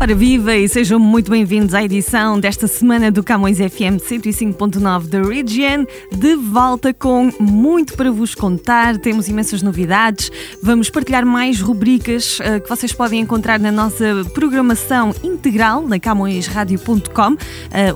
Ora, viva e sejam muito bem-vindos à edição desta semana do Camões FM 105.9 da Region. De volta com muito para vos contar, temos imensas novidades. Vamos partilhar mais rubricas uh, que vocês podem encontrar na nossa programação integral na camõesradio.com uh,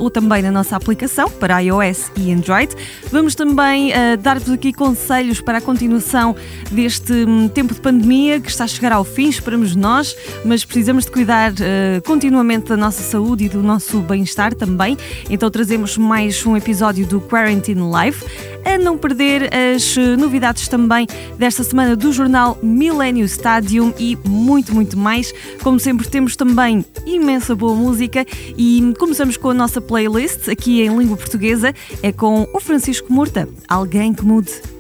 ou também na nossa aplicação para iOS e Android. Vamos também uh, dar-vos aqui conselhos para a continuação deste um, tempo de pandemia que está a chegar ao fim, esperamos nós, mas precisamos de cuidar continuamente da nossa saúde e do nosso bem-estar também. Então trazemos mais um episódio do Quarantine Live. A não perder as novidades também desta semana do jornal Millennium Stadium e muito, muito mais. Como sempre, temos também imensa boa música e começamos com a nossa playlist aqui em língua portuguesa. É com o Francisco Murta, Alguém que Mude.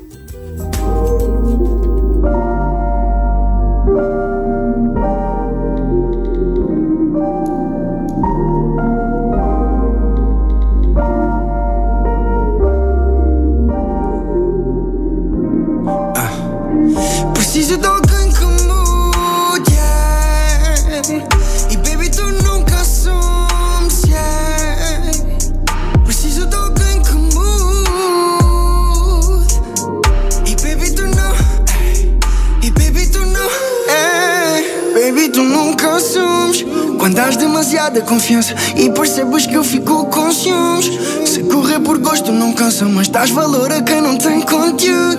Quando has demasiada confiança E percebes que eu fico com ciúmes. Se correr por gosto não cansa Mas dás valor a quem não tem conteúdo.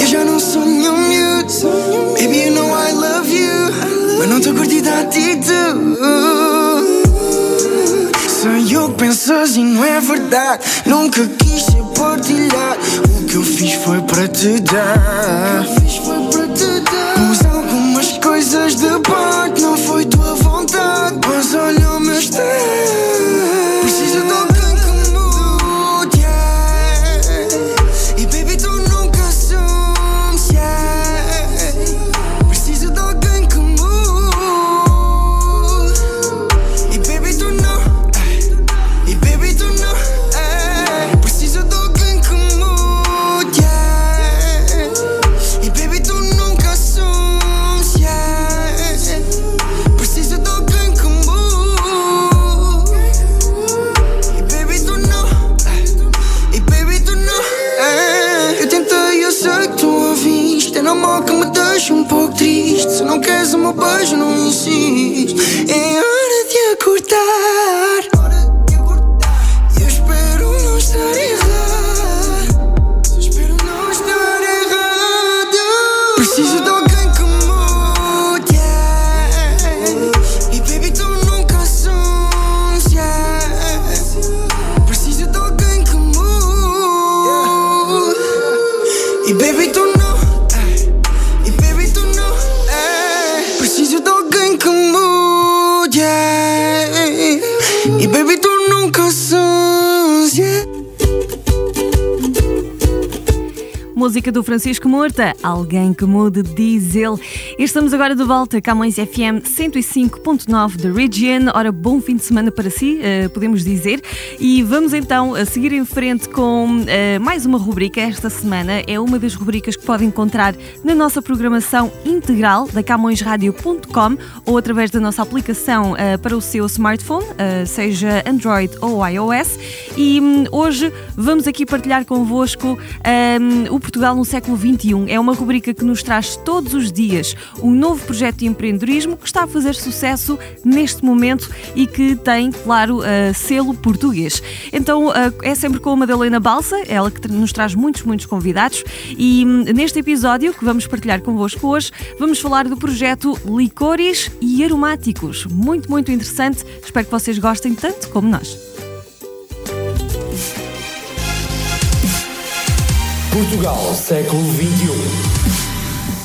Eu já não sou nenhum miúdo. Baby, you know I love you. Mas não tô curtindo a atitude. Sei o que pensas e não é verdade. Nunca quis ser partilhar O que eu fiz foi para te dar. Pus algumas coisas de parte Música do Francisco Morta, Alguém que Mude, diz ele. Estamos agora de volta, Camões FM 105.9 da Region. Ora, bom fim de semana para si, uh, podemos dizer. E vamos então a seguir em frente com uh, mais uma rubrica. Esta semana é uma das rubricas que pode encontrar na nossa programação integral da CamõesRadio.com ou através da nossa aplicação uh, para o seu smartphone, seja Android ou iOS. E um, hoje vamos aqui partilhar convosco um, o Portugal no século XXI. É uma rubrica que nos traz todos os dias um novo projeto de empreendedorismo que está a fazer sucesso neste momento e que tem, claro, uh, selo português. Então uh, é sempre com a Madalena Balsa, ela que nos traz muitos, muitos convidados. E um, neste episódio que vamos partilhar convosco hoje, vamos falar do projeto Licores e Aromáticos. Muito, muito interessante. Espero que vocês gostem tanto como nós. Portugal, século XXI.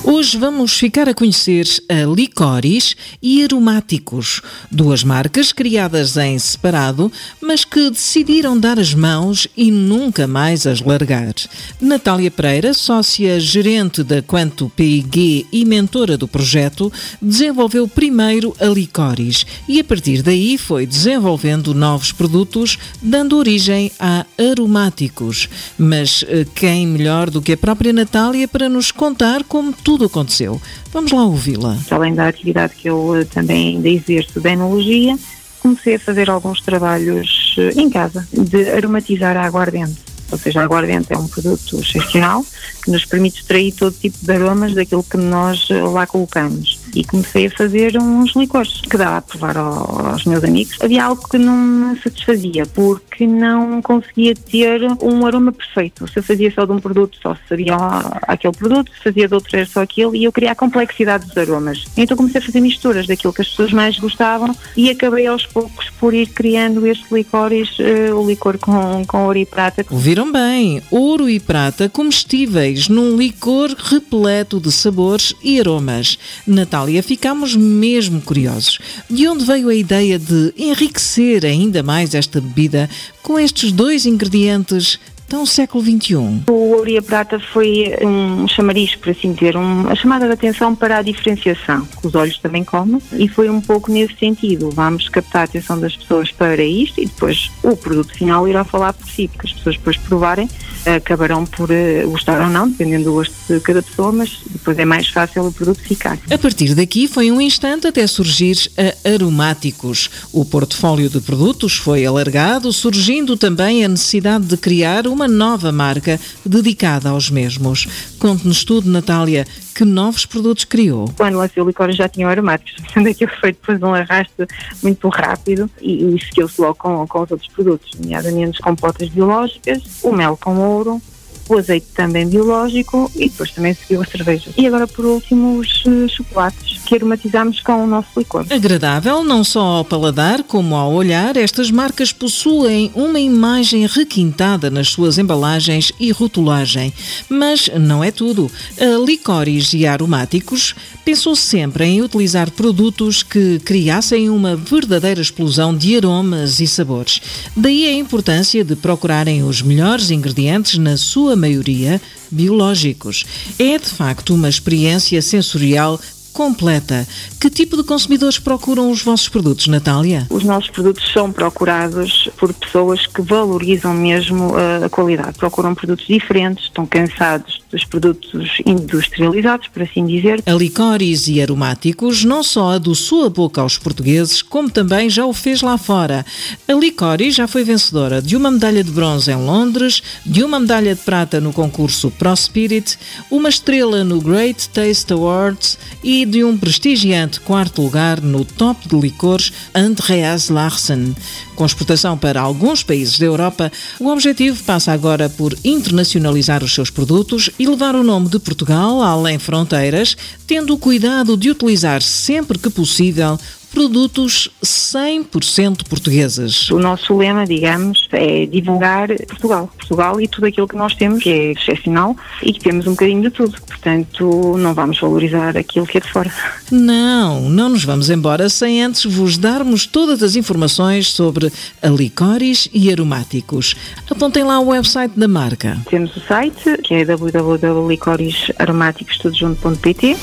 Hoje vamos ficar a conhecer a Licores e Aromáticos, duas marcas criadas em separado, mas que decidiram dar as mãos e nunca mais as largar. Natália Pereira, sócia gerente da Quanto PIG e mentora do projeto, desenvolveu primeiro a Licores e a partir daí foi desenvolvendo novos produtos, dando origem a aromáticos. Mas eh, quem melhor do que a própria Natália para nos contar como tudo tudo aconteceu. Vamos lá ouvi-la. Além da atividade que eu eh, também ainda exerço de enologia, comecei a fazer alguns trabalhos eh, em casa de aromatizar a aguardente. Ou seja, a aguardente é um produto excepcional que nos permite extrair todo tipo de aromas daquilo que nós eh, lá colocamos e comecei a fazer uns licores que dava a provar aos meus amigos. Havia algo que não me satisfazia porque não conseguia ter um aroma perfeito. Se eu fazia só de um produto, só sabia aquele produto, se fazia de outro era só aquele e eu queria a complexidade dos aromas. Então comecei a fazer misturas daquilo que as pessoas mais gostavam e acabei aos poucos por ir criando estes licores, uh, o licor com, com ouro e prata. Ouviram bem? Ouro e prata comestíveis num licor repleto de sabores e aromas. Natal Itália, ficámos mesmo curiosos. De onde veio a ideia de enriquecer ainda mais esta bebida com estes dois ingredientes tão século XXI? O ouro e a prata foi um chamariz, por assim dizer, uma chamada de atenção para a diferenciação, que os olhos também comem, e foi um pouco nesse sentido. Vamos captar a atenção das pessoas para isto e depois o produto final irá falar por si, porque as pessoas depois provarem acabarão por uh, gostar ou não, dependendo do gosto de cada pessoa, mas depois é mais fácil o produto ficar. A partir daqui foi um instante até surgir a Aromáticos. O portfólio de produtos foi alargado, surgindo também a necessidade de criar uma nova marca dedicada aos mesmos. Conte-nos tudo, Natália, que novos produtos criou? Quando lancei o licor já tinham aromáticos, sendo aquilo foi depois um arrasto muito rápido e, e seguiu-se logo com, com os outros produtos, nomeadamente compotas biológicas, o mel com ouro, o azeite também biológico e depois também seguiu a cerveja. E agora, por último, os uh, chocolates que aromatizamos com o nosso licor. Agradável não só ao paladar como ao olhar, estas marcas possuem uma imagem requintada nas suas embalagens e rotulagem. Mas não é tudo. A Licores e Aromáticos pensou sempre em utilizar produtos que criassem uma verdadeira explosão de aromas e sabores. Daí a importância de procurarem os melhores ingredientes na sua maioria biológicos. É de facto uma experiência sensorial completa. Que tipo de consumidores procuram os vossos produtos, Natália? Os nossos produtos são procurados por pessoas que valorizam mesmo uh, a qualidade. Procuram produtos diferentes, estão cansados dos produtos industrializados, por assim dizer. A licores e aromáticos não só adoçou a boca aos portugueses, como também já o fez lá fora. A licores já foi vencedora de uma medalha de bronze em Londres, de uma medalha de prata no concurso Pro Spirit, uma estrela no Great Taste Awards e de um prestigiante quarto lugar no top de licores Andreas Larsen. Com exportação para alguns países da Europa, o objetivo passa agora por internacionalizar os seus produtos e levar o nome de Portugal além fronteiras, tendo o cuidado de utilizar sempre que possível produtos 100% portugueses. O nosso lema, digamos, é divulgar Portugal. Portugal e tudo aquilo que nós temos, que é excepcional e que temos um bocadinho de tudo. Portanto, não vamos valorizar aquilo que é de fora. Não, não nos vamos embora sem antes vos darmos todas as informações sobre a licores e aromáticos. Apontem lá o website da marca. Temos o site, que é www.licoresaromáticostudojunto.pt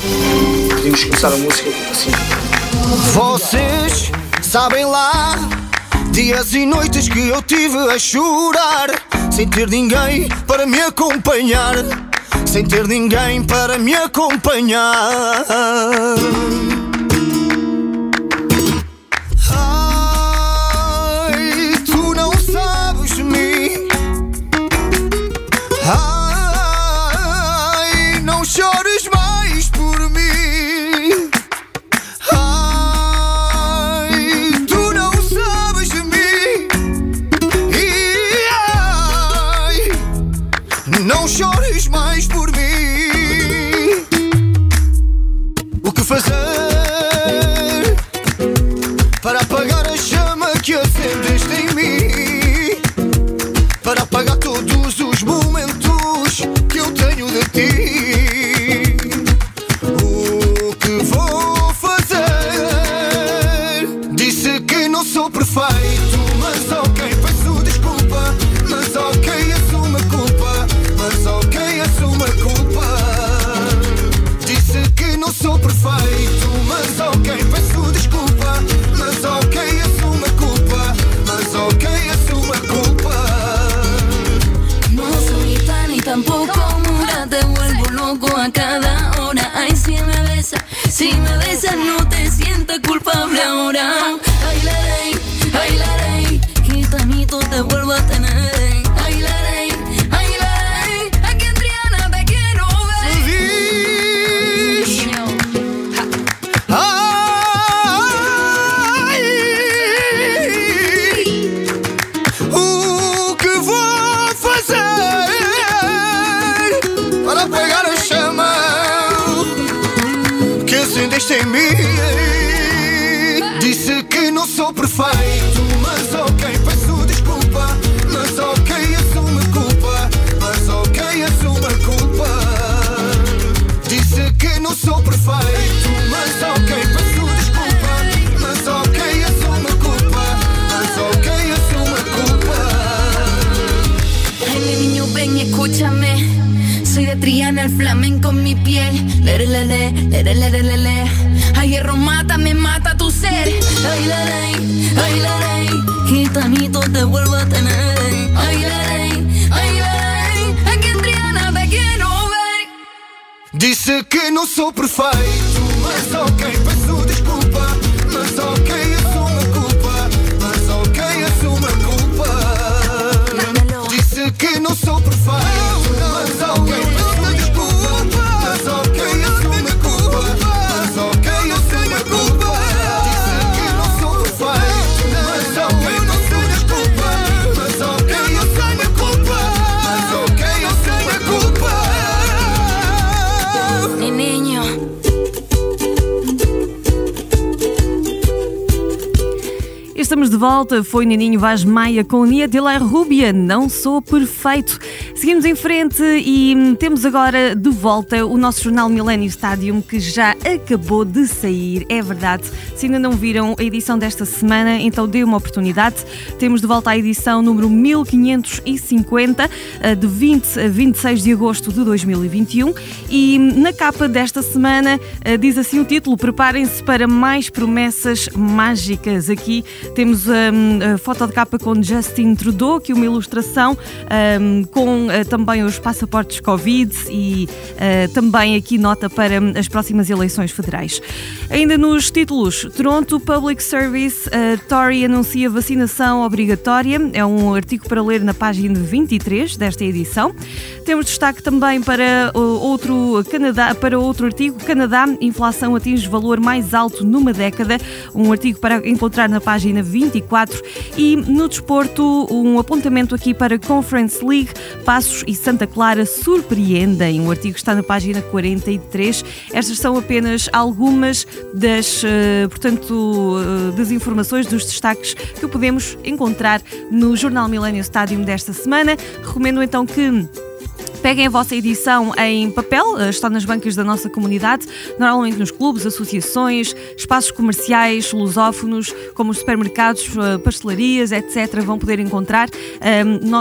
Podemos começar a música assim. Vocês sabem lá Dias e noites que eu tive a chorar Sem ter ninguém para me acompanhar Sem ter ninguém para me acompanhar si me besas, no te sientas culpable ahora. Ay, la ley, ay, la ley, gitanito te vuelvo a tener. Sou perfeito, mas ok, peço desculpa. Mas ok, assumo a culpa. Mas ok, assumo a culpa. Disse que não sou perfeito, mas ok, peço desculpa. Mas ok, assumo a culpa. Mas ok, assumo a culpa. Ay, niño, ven y escúchame. Soy de Triana, el flamenco en mi piel. Lere, lere, lere, lere, lere. Ay, hierro mata, me mata ser. Ay, la ley, ay, la ley. Gitanito te vuelvo a tener. Ay, la ley, ay, la ley. Aquí en Triana te quiero ver. Disse que não sou perfeito, mas ok, Estamos de volta, foi Nininho Vaz Maia com Nia de la Rubia, não sou perfeito. Seguimos em frente e hum, temos agora de volta o nosso jornal Millennium Stadium que já acabou de sair, é verdade. Se ainda não viram a edição desta semana, então dê uma oportunidade. Temos de volta a edição número 1550, eh, de 20 a 26 de agosto de 2021 e hum, na capa desta semana eh, diz assim o título: Preparem-se para mais promessas mágicas. Aqui temos hum, a foto de capa com Justin Trudeau, que uma ilustração hum, com eh, também os passaportes Covid e eh, também aqui nota para as próximas eleições federais. Ainda nos títulos, Toronto Public Service, a Tory anuncia vacinação obrigatória. É um artigo para ler na página 23 desta edição. Temos destaque também para outro Canadá, para outro artigo, Canadá, inflação atinge valor mais alto numa década. Um artigo para encontrar na página 24 e no desporto um apontamento aqui para Conference League, Passos e Santa Clara surpreendem. O artigo está na página 43. Estas são apenas algumas das, eh, portanto, eh, das informações, dos destaques que podemos encontrar no Jornal Millennium Stadium desta semana. Recomendo então que Peguem a vossa edição em papel, eh, está nas bancas da nossa comunidade, normalmente nos clubes, associações, espaços comerciais, lusófonos, como os supermercados, eh, pastelarias, etc. Vão poder encontrar.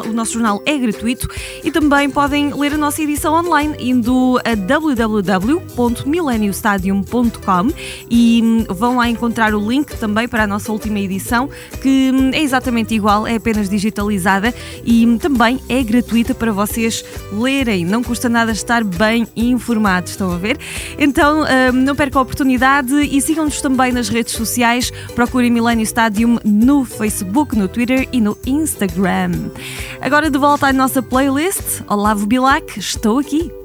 O nosso jornal é gratuito e também podem ler a nossa edição online indo a www.millenniumstadium.com e hum, vão lá encontrar o link também para a nossa última edição, que hum, é exatamente igual, é apenas digitalizada e hum, também é gratuita para vocês lerem. Não custa nada estar bem informados, estão a ver? Então hum, não percam a oportunidade e sigam-nos também nas redes sociais. Procurem Millennium Stadium no Facebook, no Twitter e no Instagram. Agora de volta à nossa playlist. Olavo Bilac, estou aqui.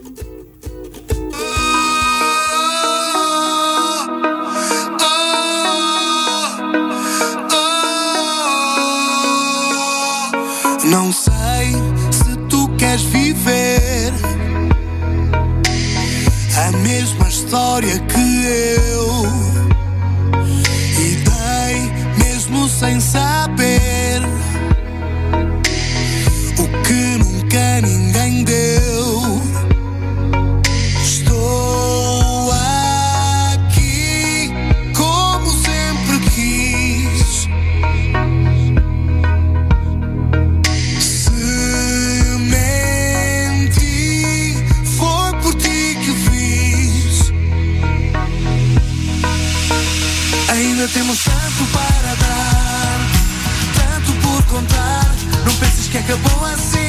História que eu. E dei mesmo sem saber acabou assim.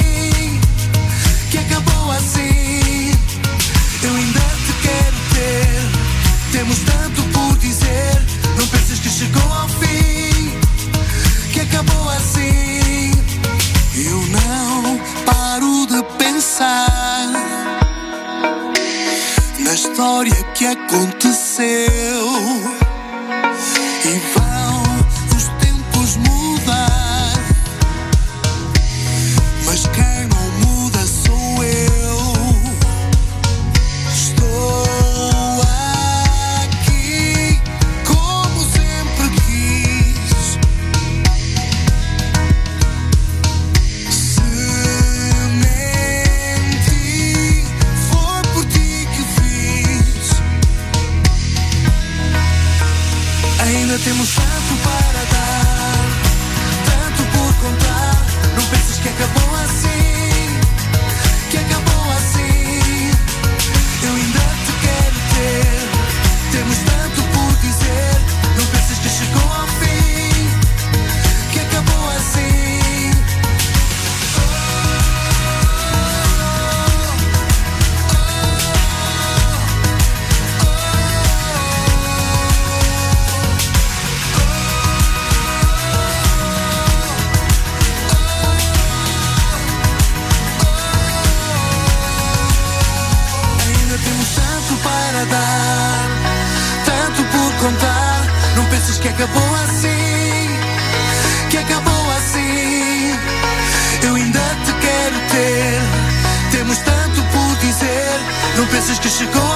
Não penses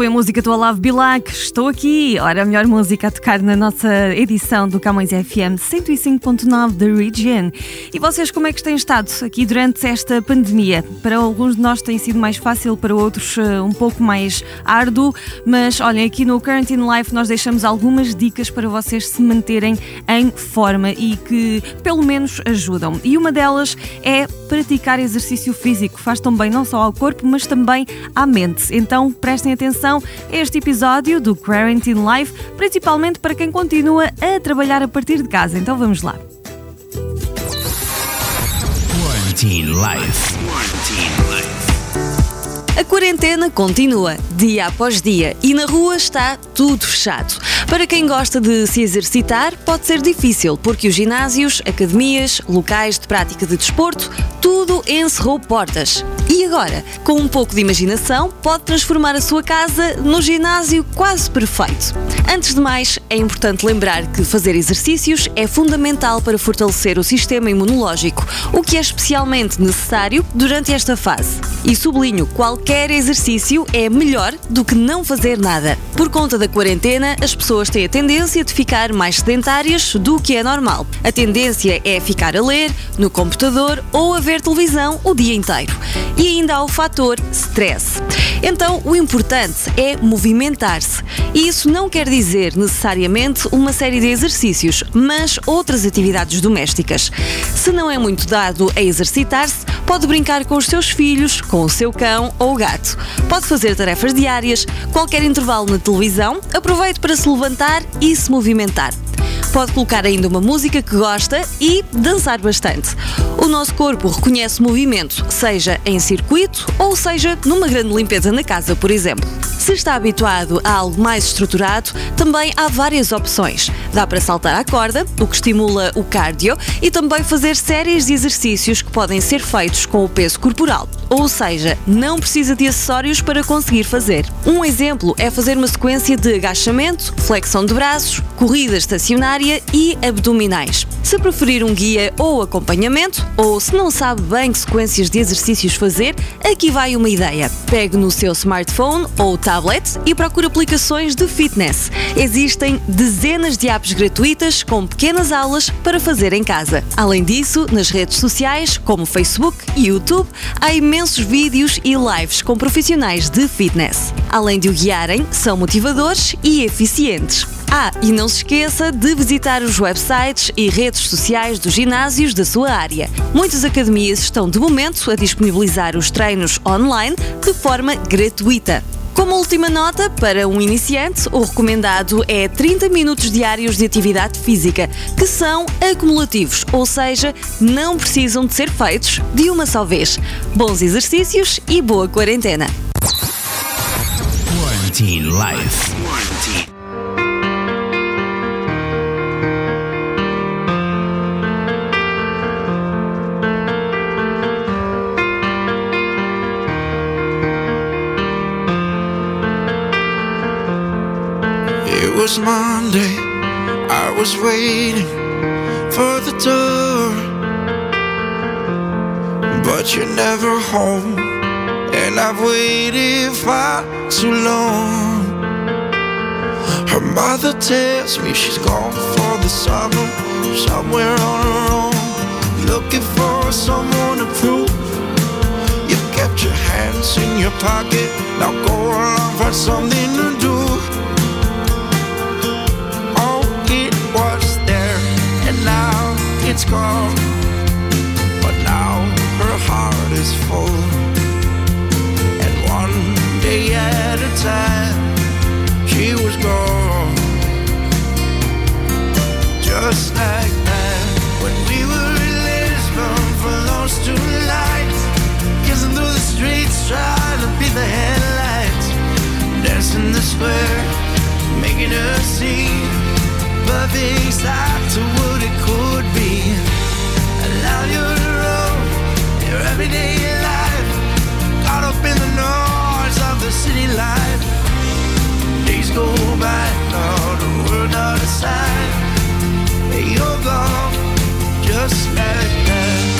foi a música do Olavo Bilac. Estou aqui. Ora, a melhor música a tocar na nossa edição do Camões FM 105.9 da Region. E vocês, como é que têm estado aqui durante esta pandemia? Para alguns de nós tem sido mais fácil, para outros eh, um pouco mais árduo. Mas olhem, aqui no Quarantine Life nós deixamos algumas dicas para vocês se manterem em forma e que pelo menos ajudam. E uma delas é praticar exercício físico. Faz tão bem não só ao corpo, mas também à mente. Então prestem atenção a este episódio do Quarantine Life, principalmente para quem continua a trabalhar a partir de casa. Então vamos lá. Quarantine Life. Quarantine Life. A quarentena continua, dia após dia, e na rua está tudo fechado. Para quem gosta de se exercitar, pode ser difícil, porque os ginásios, academias, locais de prática de desporto, tudo encerrou portas. E agora, com um pouco de imaginação, pode transformar a sua casa no ginásio quase perfeito. Antes de mais, é importante lembrar que fazer exercícios é fundamental para fortalecer o sistema imunológico, o que é especialmente necessário durante esta fase. E sublinho, qualquer exercício é melhor do que não fazer nada. Por conta da quarentena, as pessoas têm a tendência de ficar mais sedentárias do que é normal. A tendência é ficar a ler, no computador ou a ver televisão o dia inteiro. E ainda há o fator stress. Então, o importante é movimentar-se. E isso não quer dizer necessariamente uma série de exercícios, mas outras atividades domésticas. Se não é muito dado a exercitar-se, pode brincar com os seus filhos, com o seu cão ou gato. Pode fazer tarefas diárias, qualquer intervalo na televisão, aproveite para se levantar e se movimentar. Pode colocar ainda uma música que gosta e dançar bastante. O nosso corpo reconhece movimento, seja em circuito ou seja numa grande limpeza na casa, por exemplo. Se está habituado a algo mais estruturado, também há várias opções. Dá para saltar à corda, o que estimula o cardio, e também fazer séries de exercícios que podem ser feitos com o peso corporal. Ou seja, não precisa de acessórios para conseguir fazer. Um exemplo é fazer uma sequência de agachamento, flexão de braços, corrida estacionária e abdominais. Se preferir um guia ou acompanhamento, ou se não sabe bem que sequências de exercícios fazer, aqui vai uma ideia. Pegue no seu smartphone ou tablet e procure aplicações de fitness. Existem dezenas de apps gratuitas com pequenas aulas para fazer em casa. Além disso, nas redes sociais, como Facebook e YouTube, há imensos imensos vídeos e lives com profissionais de fitness. Além de o guiarem, são motivadores e eficientes. Ah, e não se esqueça de visitar os websites e redes sociais dos ginásios da sua área. Muitas academias estão de momento a disponibilizar os treinos online de forma gratuita. Como última nota, para um iniciante, o recomendado é 30 minutos diários de atividade física, que são acumulativos, ou seja, não precisam de ser feitos de uma só vez. Bons exercícios e boa quarentena. Quarantine Life. Was Monday, I was waiting for the door. But you're never home, and I've waited far too long. Her mother tells me she's gone for the summer, somewhere on her own, looking for someone to prove. You kept your hands in your pocket, now go along, find something to do. It's gone. But now her heart is full, and one day at a time, she was gone. Just like that, when we were in Lisbon for those two nights, kissing through the streets, trying to beat the headlights, dancing the square, making a scene perfect start to what it could be. And now you're alone, your everyday life, caught up in the noise of the city life. Days go by, all the world out of sight. You're gone, just like that.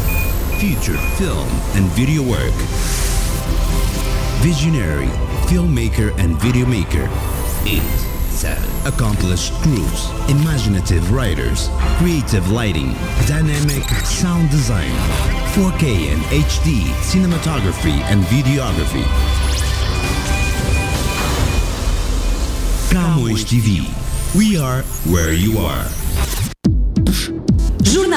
Future film and video work. Visionary filmmaker and video maker. 8. 7. Accomplished crews, imaginative writers, creative lighting, dynamic sound design, 4K and HD cinematography and videography. Camões TV. We are where you are.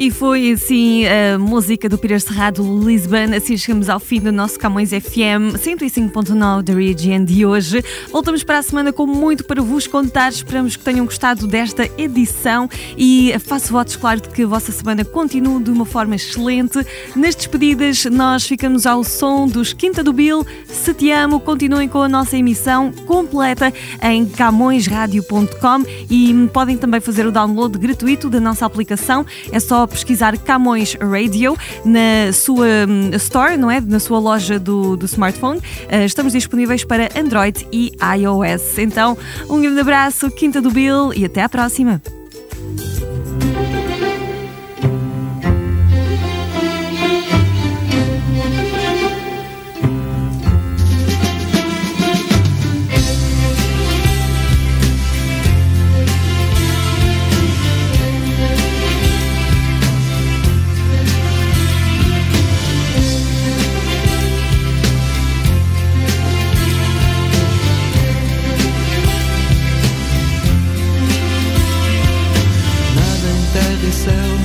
E foi assim a música do Peter Serrado Lisbon. Assim chegamos ao fim do nosso Camões FM 105.9 da Region de hoje. Voltamos para a semana com muito para vos contar. Esperamos que tenham gostado desta edição e faço votos, claro, de que a vossa semana continue de uma forma excelente. Nas despedidas, nós ficamos ao som dos Quinta do Bill. Se te amo, continuem com a nossa emissão completa em camõesradio.com e podem também fazer o download gratuito da nossa aplicação. É só pesquisar Camões Radio na sua hum, store, não é? Na sua loja do, do smartphone. Uh, estamos disponíveis para Android e iOS. Então, um grande abraço, Quinta do Bill e até à próxima. Camões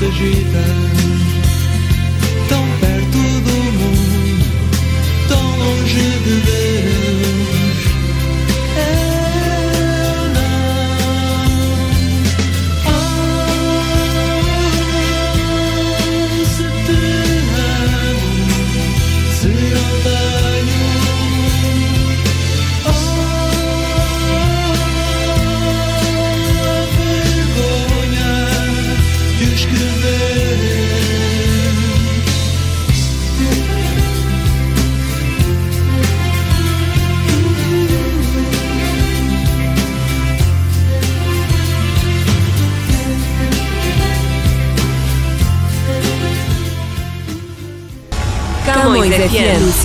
FM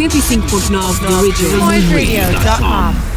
105.9 The Original.